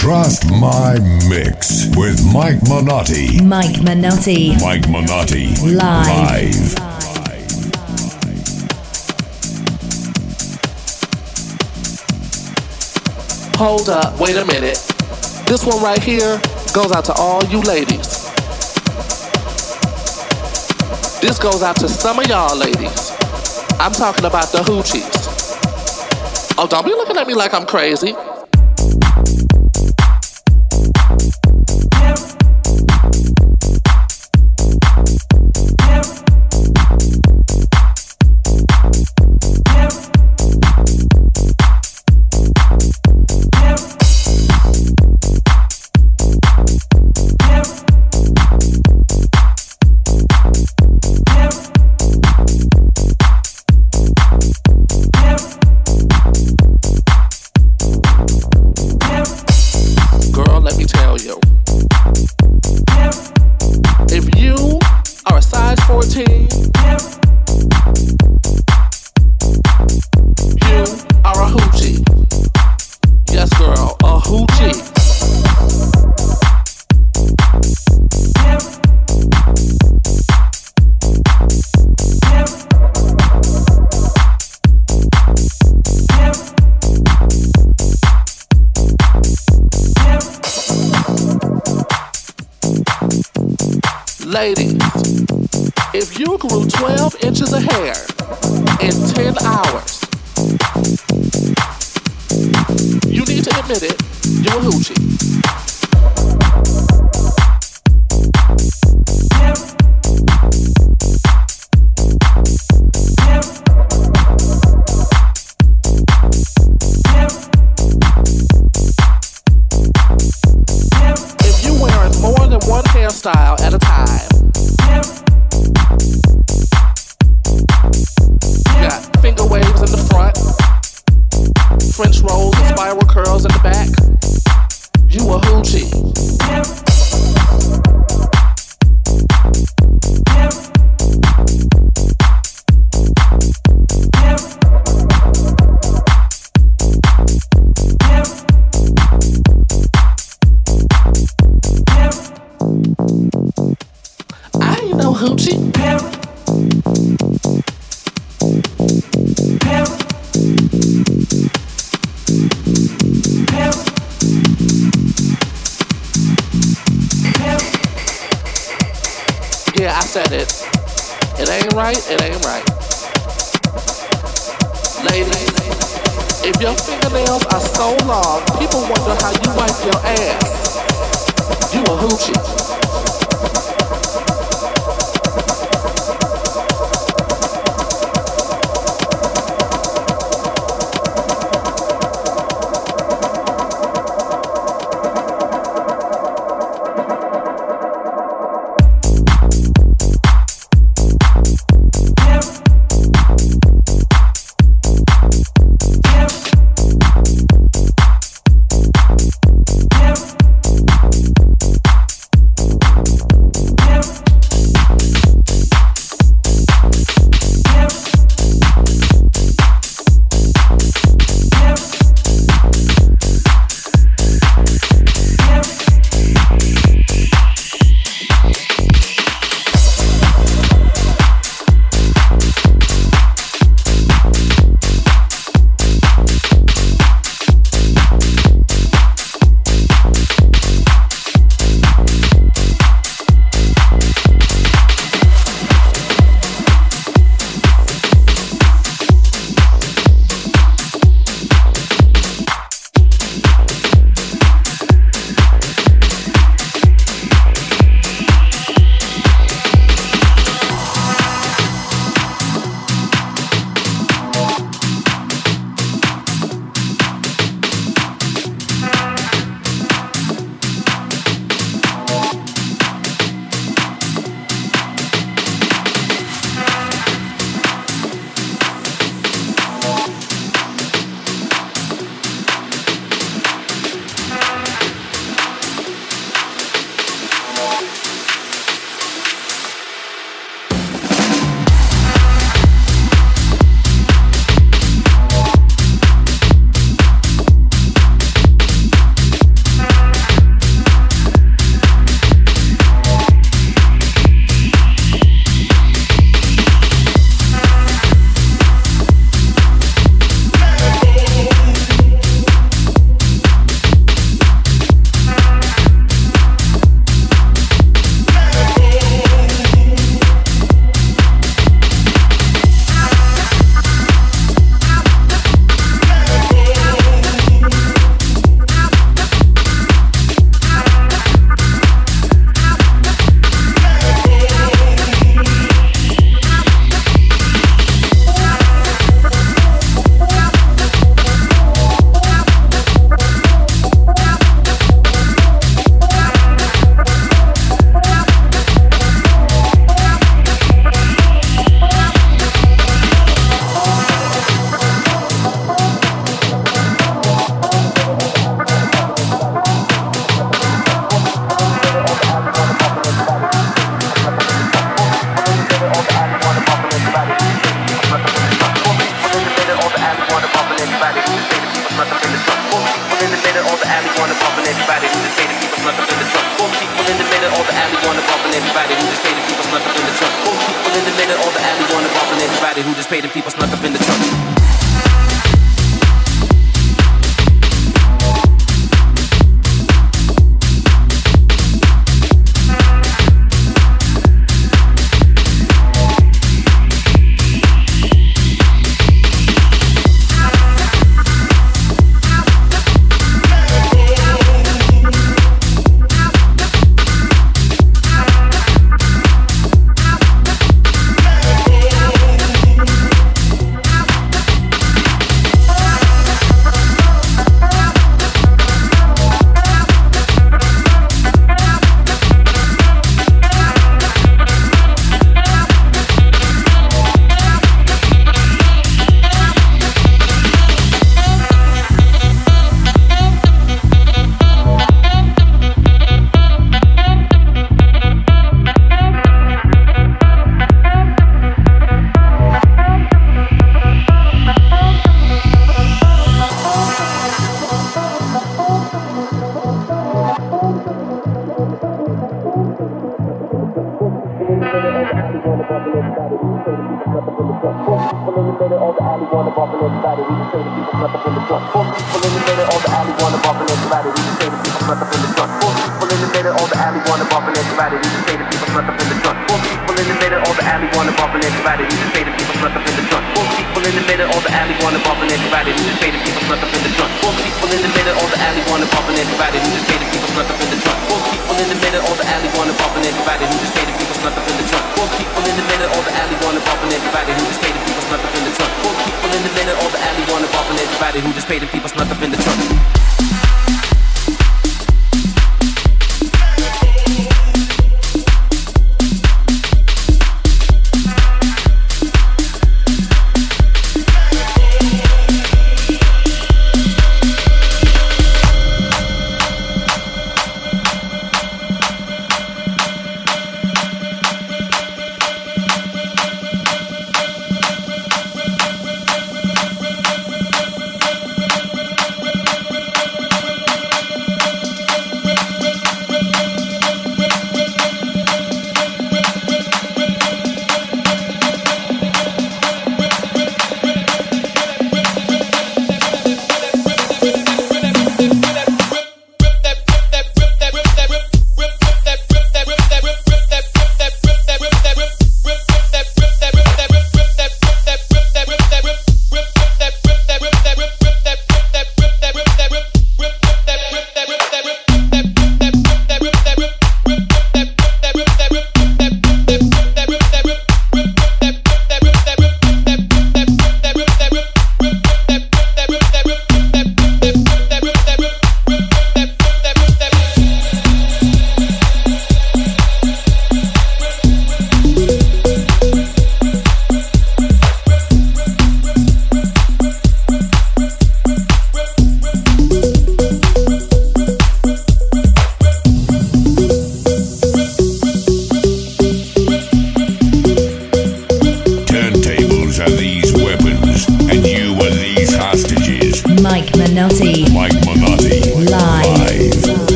Trust My Mix with Mike Minotti. Mike Minotti. Mike Minotti. Live. Live. Hold up, wait a minute. This one right here goes out to all you ladies. This goes out to some of y'all ladies. I'm talking about the hoochies. Oh, don't be looking at me like I'm crazy. You grew 12 inches of hair in 10 hours, you need to admit it, you're a hoochie. Four people in the middle of the alley, wanna bump in everybody. We just say the people stuck up in the trunk. Four people in the middle of the alley, wanna bump in everybody. We just say the people stuck up in the trunk. Four people in the middle of the alley, wanna bump in everybody. We just say the people stuck up in the trunk. Four people in the middle of the alley, wanna bump in everybody. We just say the people stuck up in the trunk. Four people in the middle of the alley, wanna bump in everybody. We just say the people stuck up in the truck. Four in the middle of the alley wanna pop and everybody who just hated people stuck up in the trunk. Four people in the middle of the alley wanna pop and everybody who just hated people stuck up in the trunk. Four people in the middle of the alley wanna pop and everybody who just hated people stuck up in the trunk. Four people in the middle of the alley wanna pop and everybody who just hated people stuck up in the trunk.